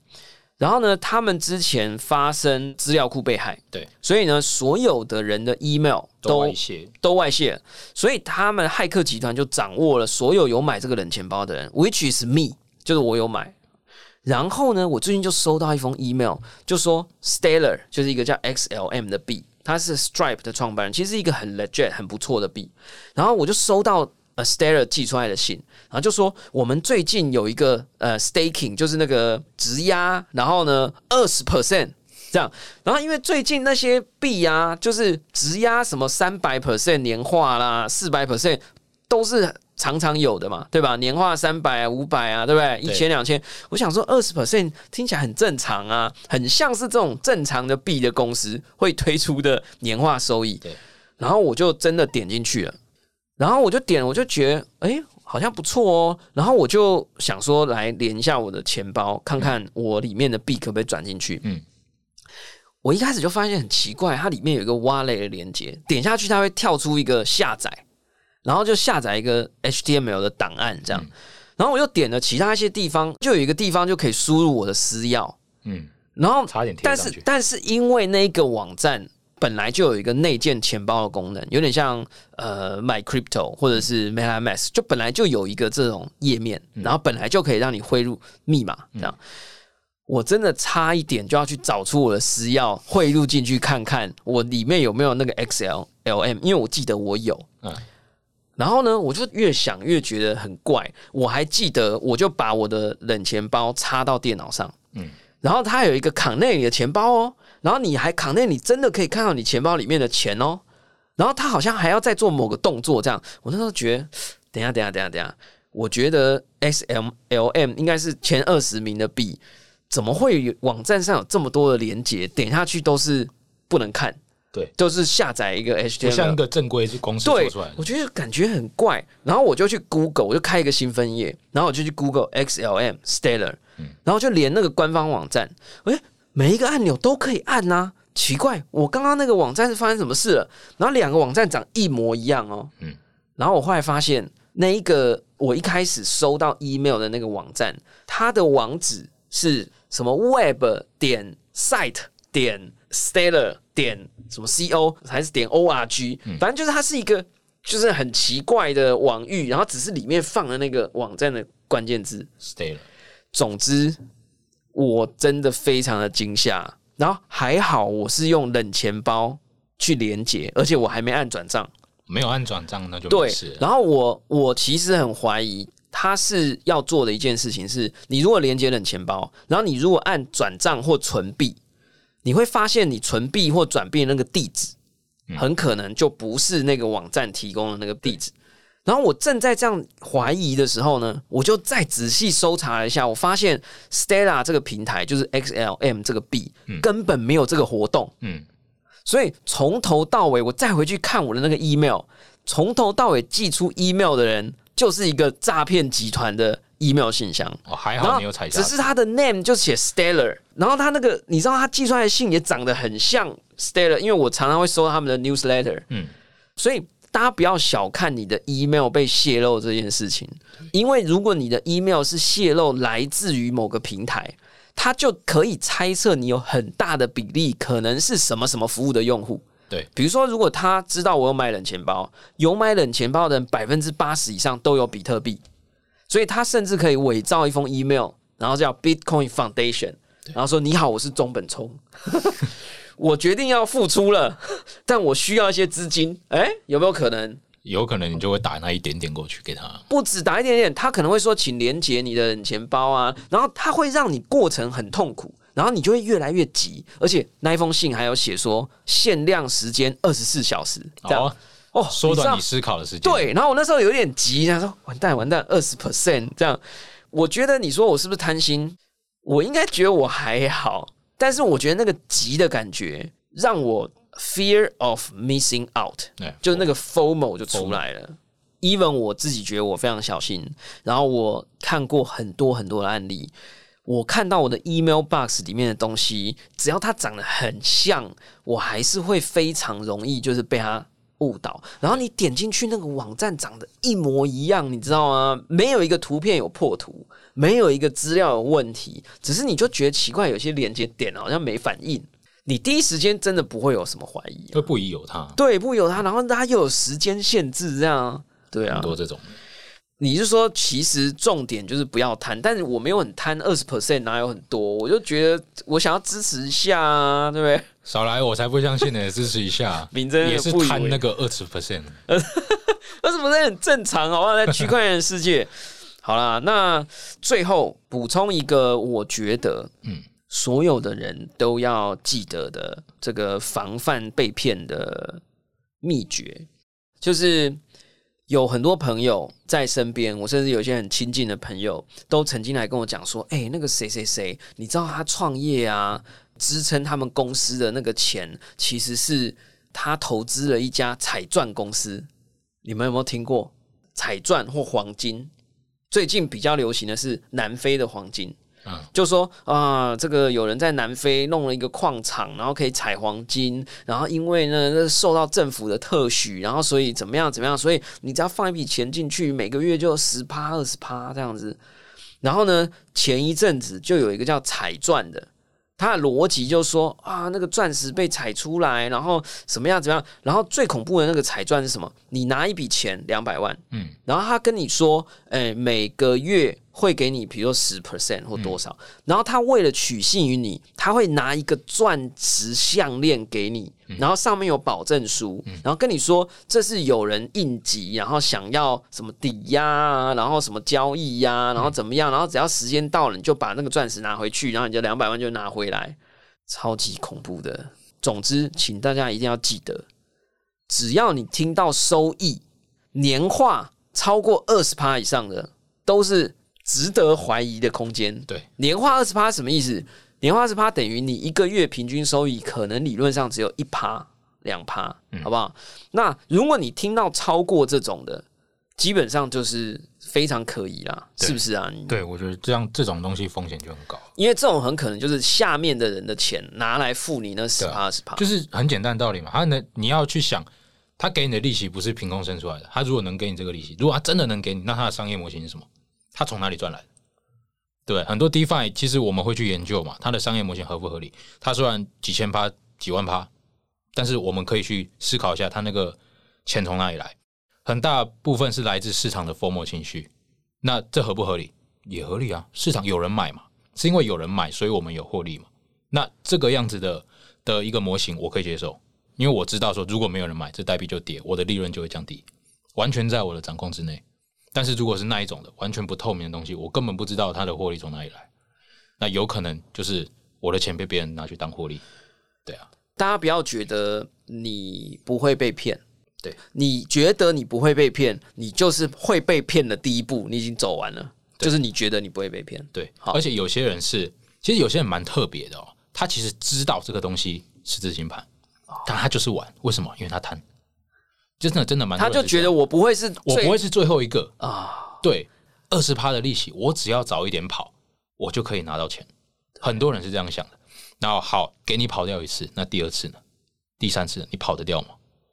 然后呢，他们之前发生资料库被害，对，所以呢，所有的人的 email 都都外泄，都外泄，所以他们骇客集团就掌握了所有有买这个冷钱包的人，which is me，就是我有买。然后呢，我最近就收到一封 email，就说 Stellar 就是一个叫 XLM 的币，它是 Stripe 的创办人，其实是一个很 legit 很不错的币。然后我就收到呃 Stellar 寄出来的信，然后就说我们最近有一个呃 staking，就是那个质押，然后呢二十 percent 这样，然后因为最近那些币啊，就是质押什么三百 percent 年化啦，四百 percent 都是常常有的嘛，对吧？年化三百啊、五百啊，对不对？一千、两千，我想说二十 percent 听起来很正常啊，很像是这种正常的币的公司会推出的年化收益。对，然后我就真的点进去了，然后我就点，我就觉得，哎，好像不错哦。然后我就想说，来连一下我的钱包，看看我里面的币可不可以转进去。嗯，我一开始就发现很奇怪，它里面有一个 wallet 的连接，点下去它会跳出一个下载，然后就下载一个 HTML 的档案这样。然后我又点了其他一些地方，就有一个地方就可以输入我的私钥，嗯，然后差点但是，但是因为那个网站本来就有一个内建钱包的功能，有点像呃 My Crypto 或者是 MetaMask，就本来就有一个这种页面，嗯然后本来就可以让你汇入密码这样。我真的差一点就要去找出我的私钥，汇入进去看看我里面有没有那个 XLLM，因为我记得我有。嗯，然后呢，我就越想越觉得很怪。我还记得，我就把我的冷钱包插到电脑上，嗯嗯，然后它有一个卡内里的钱包哦，然后你还扛内，你真的可以看到你钱包里面的钱哦。然后他好像还要再做某个动作，这样，我那时候觉得，等一下，等一下，等一下，等一下，我觉得 S M L M 应该是前二十名的币，怎么会有网站上有这么多的连接，点下去都是不能看，对，都是下载一个 HTML 一。个正规公司做出来，的。我。觉得感觉很怪，然后我就去 Google，我就开一个新分页，然后我就去 Google XLM Stellar，然后就连那个官方网站，诶，每一个按钮都可以按呐、奇怪，我刚刚那个网站是发生什么事了？然后两个网站长一模一样哦。嗯，然后我后来发现，那一个我一开始收到 email 的那个网站，它的网址是什么？web 点 site 点 stellar 点什么 co 还是点 org？反正就是它是一个就是很奇怪的网域，然后只是里面放了那个网站的关键字 stellar。总之，我真的非常的惊吓。然后还好，我是用冷钱包去连接，而且我还没按转账，没有按转账那就对。然后我我其实很怀疑，他是要做的一件事情是：你如果连接冷钱包，然后你如果按转账或存币，你会发现你存币或转币那个地址，很可能就不是那个网站提供的那个地址。然后我正在这样怀疑的时候呢，我就再仔细搜查了一下，我发现 Stella 这个平台就是 XLM 这个币根本没有这个活动。嗯，所以从头到尾，我再回去看我的那个 email，从头到尾寄出 email 的人就是一个诈骗集团的 email 信箱。哦，还好没有踩只是他的 name 就写 Stellar，然后他那个你知道他寄出来的信也长得很像 Stellar，因为我常常会收到他们的 newsletter。嗯，所以。大家不要小看你的 email 被泄露这件事情，因为如果你的 email 是泄露来自于某个平台，它就可以猜测你有很大的比例可能是什么什么服务的用户。对，比如说，如果他知道我有买冷钱包，有买冷钱包的人百分之八十以上都有比特币，所以他甚至可以伪造一封 email，然后叫 Bitcoin Foundation，然后说：“你好，我是中本聪。” 我决定要付出了，但我需要一些资金。哎，有没有可能？有可能你就会打那一点点过去给他，不止打一点点，他可能会说请连接你的钱包啊，然后他会让你过程很痛苦，然后你就会越来越急，而且那一封信还有写说限量时间二十四小时，这样哦，缩短你思考的时间。对，然后我那时候有点急，他说完蛋完蛋，二十 percent 这样，我觉得你说我是不是贪心？我应该觉得我还好。但是我觉得那个急的感觉让我 fear of missing out，就那个 fomo 就出来了。even 我自己觉得我非常小心，然后我看过很多很多的案例，我看到我的 email box 里面的东西，只要它长得很像，我还是会非常容易就是被它误导。然后你点进去那个网站长得一模一样，你知道吗？没有一个图片有破图。没有一个资料有问题，只是你就觉得奇怪，有些连接点好像没反应。你第一时间真的不会有什么怀疑，会不疑有他。对，不疑有他，然后他又有时间限制，这样对啊，很多这种。你是说，其实重点就是不要贪，但是我没有很贪，二十 percent 哪有很多？我就觉得我想要支持一下啊，对不对？少来，我才不相信呢，支持一下，明真也是贪那个二十 percent，二十 percent 很正常，好不好？在区块链世界。好啦，那最后补充一个，我觉得，嗯，所有的人都要记得的这个防范被骗的秘诀，就是有很多朋友在身边，我甚至有些很亲近的朋友，都曾经来跟我讲说，哎，那个谁谁谁，你知道他创业啊，支撑他们公司的那个钱，其实是他投资了一家彩钻公司，你们有没有听过彩钻或黄金？最近比较流行的是南非的黄金，嗯，就说啊，这个有人在南非弄了一个矿场，然后可以采黄金，然后因为呢受到政府的特许，然后所以怎么样怎么样，所以你只要放一笔钱进去，每个月就十趴二十趴这样子。然后呢，前一阵子就有一个叫彩钻的。他的逻辑就说啊，那个钻石被采出来，然后什么样怎么样？然后最恐怖的那个彩钻是什么？你拿一笔钱两百万，嗯，然后他跟你说，哎，每个月。会给你，比如说十 percent 或多少，然后他为了取信于你，他会拿一个钻石项链给你，然后上面有保证书，然后跟你说这是有人应急，然后想要什么抵押啊，然后什么交易呀，然后怎么样，然后只要时间到了，你就把那个钻石拿回去，然后你就两百万就拿回来，超级恐怖的。总之，请大家一定要记得，只要你听到收益年化超过二十趴以上的，都是。值得怀疑的空间。对，年化二十趴什么意思？年化二十趴等于你一个月平均收益可能理论上只有一趴、两趴，好不好？那如果你听到超过这种的，基本上就是非常可疑啦，是不是啊？你对，我觉得这样这种东西风险就很高。因为这种很可能就是下面的人的钱拿来付你那十趴二十趴，就是很简单的道理嘛。他能你要去想，他给你的利息不是凭空生出来的。他如果能给你这个利息，如果他真的能给你，那他的商业模型是什么？他从哪里赚来的？对，很多 DeFi 其实我们会去研究嘛，它的商业模型合不合理？它虽然几千趴、几万趴，但是我们可以去思考一下，它那个钱从哪里来？很大部分是来自市场的 FOMO 情绪。那这合不合理？也合理啊，市场有人买嘛，是因为有人买，所以我们有获利嘛。那这个样子的的一个模型，我可以接受，因为我知道说，如果没有人买，这代币就跌，我的利润就会降低，完全在我的掌控之内。但是如果是那一种的完全不透明的东西，我根本不知道它的获利从哪里来，那有可能就是我的钱被别人拿去当获利。对啊，大家不要觉得你不会被骗，对，你觉得你不会被骗，你就是会被骗的第一步，你已经走完了，就是你觉得你不会被骗。对，好。而且有些人是，其实有些人蛮特别的哦，他其实知道这个东西是自行盘，但他就是玩，为什么？因为他贪，真的真的蛮他就觉得我不会是我不会是最后一个，啊，对，二十趴的利息，我只要早一点跑，我就可以拿到钱。很多人是这样想的。然后好，给你跑掉一次，那第二次呢？第三次呢你跑得掉吗？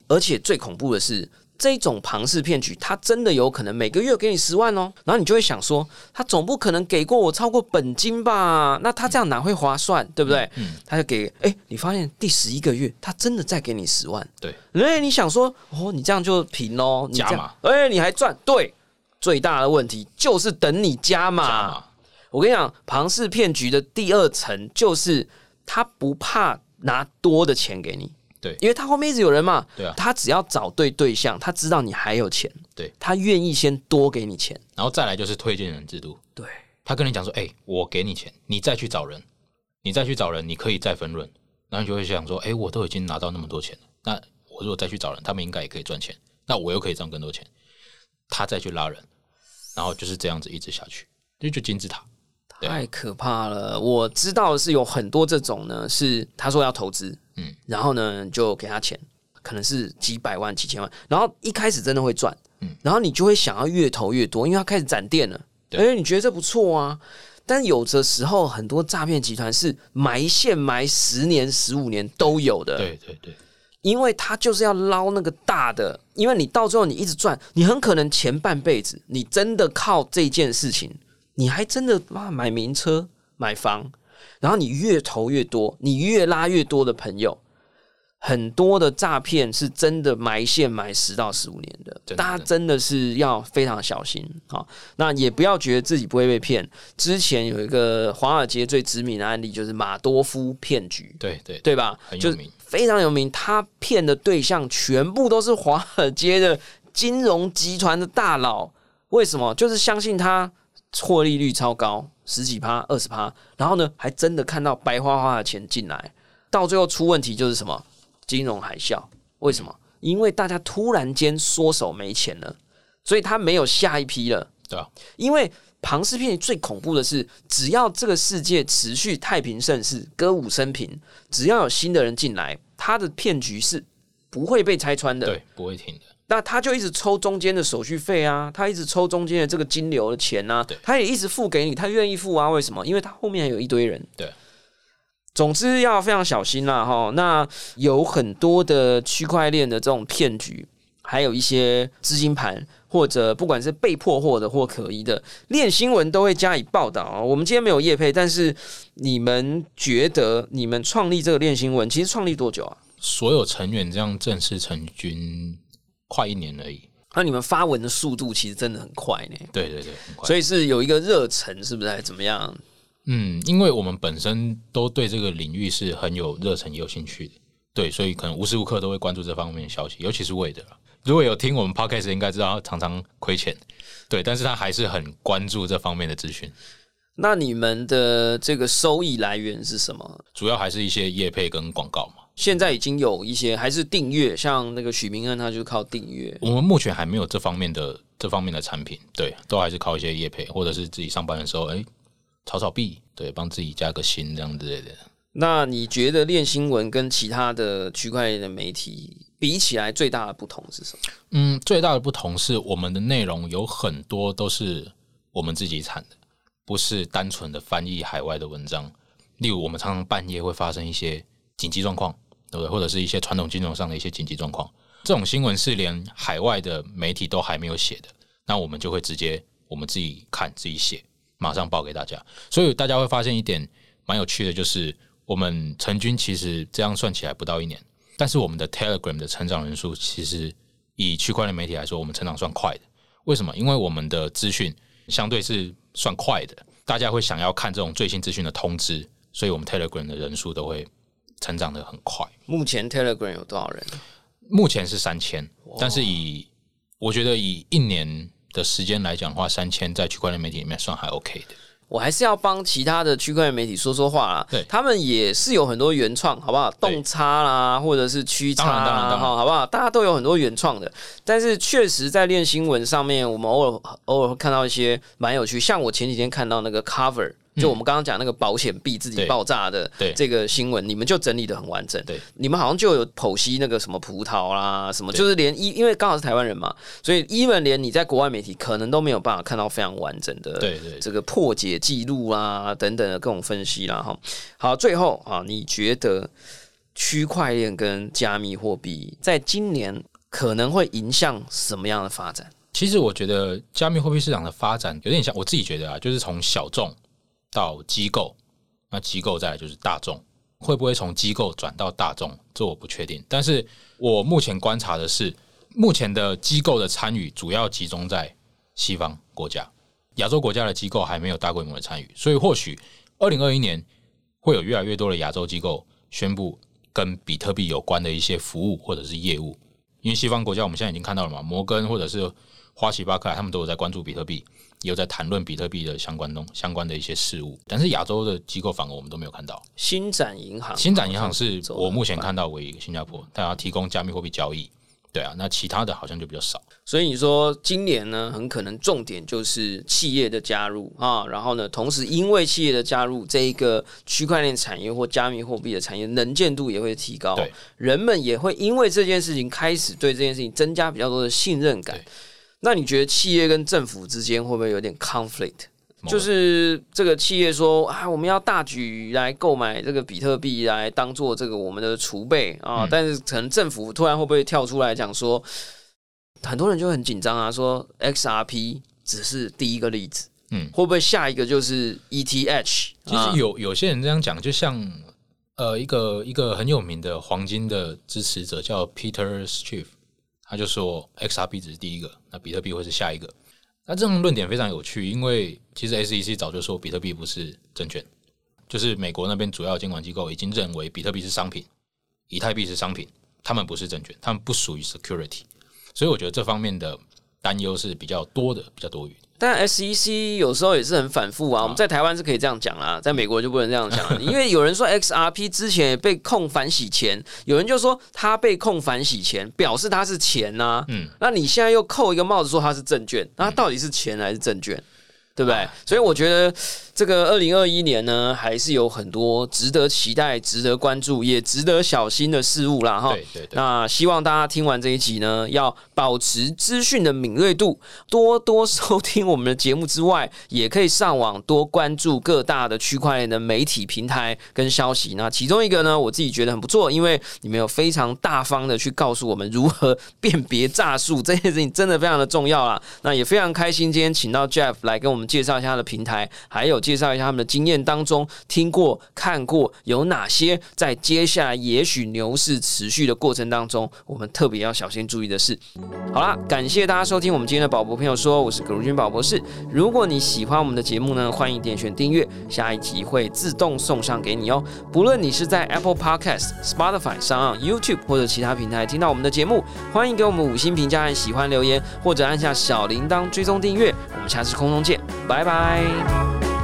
而且最恐怖的是，这种庞氏骗局，它真的有可能每个月给你十万哦，然后你就会想说，他总不可能给过我超过本金吧？那他这样哪会划算，对不对？嗯他就给，哎，你发现第十一个月，他真的再给你十万，对，哎，你想说，哦，你这样就平喽，你这样加码，哎，你还赚，对，最大的问题就是等你加码。加码我跟你讲，庞氏骗局的第二层就是他不怕拿多的钱给你，对因为他后面一直有人嘛，对啊他只要找对对象，他知道你还有钱，对，他愿意先多给你钱，然后再来就是推荐人制度。对，他跟你讲说，哎、我给你钱，你再去找人，你再去找人，你可以再分润。然后你就会想说，哎、我都已经拿到那么多钱了，那我如果再去找人，他们应该也可以赚钱，那我又可以赚更多钱。他再去拉人，然后就是这样子一直下去，这就金字塔。太可怕了。我知道是有很多这种呢，是他说要投资，嗯。嗯，然后呢就给他钱，可能是几百万、几千万，然后一开始真的会赚，嗯。嗯，然后你就会想要越投越多，因为他开始攒店了，对。哎，你觉得这不错啊。但有的时候，很多诈骗集团是埋线埋十年、十五年都有的，对对对，因为他就是要捞那个大的，因为你到最后你一直赚，你很可能前半辈子你真的靠这件事情，你还真的哇买名车买房，然后你越投越多，你越拉越多的朋友，很多的诈骗是真的埋线埋十到十五年的，大家真的是要非常小心好，那也不要觉得自己不会被骗。之前有一个华尔街最知名的案例，就是马多夫骗局。对对对吧？就。非常有名，他骗的对象全部都是华尔街的金融集团的大佬。为什么？就是相信他获利率超高，十几趴、二十趴，然后呢，还真的看到白花花的钱进来，到最后出问题就是什么？金融海啸。为什么？因为大家突然间缩手没钱了，所以他没有下一批了。对啊，因为庞氏骗局最恐怖的是，只要这个世界持续太平盛世、歌舞升平，只要有新的人进来，他的骗局是不会被拆穿的。对，不会停的。那他就一直抽中间的手续费啊，他一直抽中间的这个金流的钱啊对，他也一直付给你，他愿意付啊。为什么？因为他后面还有一堆人。对。总之要非常小心啦，哈。那有很多的区块链的这种骗局，还有一些资金盘，或者不管是被破获的或可疑的，链新闻都会加以报道啊。我们今天没有业配，但是你们觉得你们创立这个链新闻，其实创立多久啊？所有成员这样正式成军快一年而已。那你们发文的速度其实真的很快呢，对对对，所以是有一个热忱，是不是？还是怎么样？嗯，因为我们本身都对这个领域是很有热忱、也有兴趣的，对，所以可能无时无刻都会关注这方面的消息，尤其是魏德。如果有听我们 podcast，应该知道他常常亏钱，对，但是他还是很关注这方面的资讯，那你们的这个收益来源是什么？主要还是一些业配跟广告嘛。现在已经有一些还是订阅，像那个许明恩，他就是靠订阅。我们目前还没有这方面的这方面的产品，对，都还是靠一些业配，或者是自己上班的时候，哎、炒炒币，对，帮自己加个薪这样之类的。那你觉得练新闻跟其他的区块链的媒体比起来最大的不同是什么？嗯，最大的不同是我们的内容有很多都是我们自己产的，不是单纯的翻译海外的文章。例如，我们常常半夜会发生一些紧急状况，对不对？或者是一些传统金融上的一些紧急状况，这种新闻是连海外的媒体都还没有写的，那我们就会直接我们自己看自己写，马上报给大家。所以大家会发现一点蛮有趣的，就是我们成军其实这样算起来不到一年。但是我们的 Telegram 的成长人数，其实以区块链媒体来说，我们成长算快的。为什么？因为我们的资讯相对是算快的，大家会想要看这种最新资讯的通知，所以我们 Telegram 的人数都会成长的很快。目前 Telegram 有多少人？目前是三千，但是以我觉得以一年的时间来讲的话，三千在区块链媒体里面算还 OK 的。我还是要帮其他的区块链媒体说说话啦。对他们也是有很多原创，好不好？对洞差啦，或者是区差啦，当然哈，好不好？大家都有很多原创的，但是确实在练新闻上面，我们偶尔偶尔会看到一些蛮有趣，像我前几天看到那个 cover。就我们刚刚讲那个保险币自己爆炸的对这个新闻，你们就整理的很完整。对，你们好像就有剖析那个什么葡萄啦，什么，就是连一，因为刚好是台湾人嘛，所以 even 连你在国外媒体可能都没有办法看到非常完整的对对这个破解记录啦等等的各种分析啦哈。好，最后啊，你觉得区块链跟加密货币在今年可能会影响什么样的发展？其实我觉得加密货币市场的发展有点像我自己觉得啊，就是从小众到机构，那机构再来就是大众，会不会从机构转到大众，这我不确定。但是我目前观察的是，目前的机构的参与主要集中在西方国家，亚洲国家的机构还没有大规模的参与，所以或许二零二一年会有越来越多的亚洲机构宣布跟比特币有关的一些服务或者是业务。因为西方国家我们现在已经看到了嘛，摩根或者是花旗、巴克莱，他们都有在关注比特币，也有在谈论比特币的相关东相关的一些事务。但是亚洲的机构反而我们都没有看到。新展银行，新展银行是我目前看到唯一一个新加坡，它要提供加密货币交易。对啊，那其他的好像就比较少。所以你说今年呢，很可能重点就是企业的加入啊，然后呢，同时因为企业的加入，这一个区块链产业或加密货币的产业能见度也会提高对，人们也会因为这件事情开始对这件事情增加比较多的信任感对。那你觉得企业跟政府之间会不会有点 conflict？就是这个企业说啊，我们要大举来购买这个比特币来当做这个我们的储备啊，嗯。但是可能政府突然会不会跳出来讲说，很多人就很紧张啊，说 XRP 只是第一个例子，嗯。会不会下一个就是 ETH？其啊。实有有些人这样讲，就像呃一个一个很有名的黄金的支持者叫 Peter Schiff，他就说 XRP 只是第一个，那比特币会是下一个。那这种论点非常有趣，因为其实 SEC 早就说比特币不是证券，就是美国那边主要监管机构已经认为比特币是商品，以太币是商品，他们不是证券，他们不属于 security，所以我觉得这方面的担忧是比较多的，比较多余的。但 SEC 有时候也是很反复啊。我们在台湾是可以这样讲啦，在美国就不能这样讲了，因为有人说 XRP 之前也被控反洗钱，有人就说他被控反洗钱，表示他是钱呐、嗯，那你现在又扣一个帽子说他是证券，那他到底是钱还是证券？对不对？啊所以我觉得这个二零二一年呢，还是有很多值得期待、值得关注，也值得小心的事物啦。哈。对对对。那希望大家听完这一集呢，要保持资讯的敏锐度，多多收听我们的节目之外，也可以上网多关注各大的区块链的媒体平台跟消息。那其中一个呢，我自己觉得很不错，因为你们有非常大方的去告诉我们如何辨别诈术，这件事情真的非常的重要啦。那也非常开心，今天请到 Jeff 来跟我们介绍一下他的平台，还有介绍一下他们的经验当中听过、看过有哪些，在接下来也许牛市持续的过程当中，我们特别要小心注意的事。好啦，感谢大家收听我们今天的宝博朋友说，我是葛如君宝博士。如果你喜欢我们的节目呢，欢迎点选订阅，下一集会自动送上给你哦。不论你是在 Apple Podcast、Spotify 上、YouTube 或者其他平台听到我们的节目，欢迎给我们五星评价和喜欢留言，或者按下小铃铛追踪订阅。我们下次空中见，拜拜。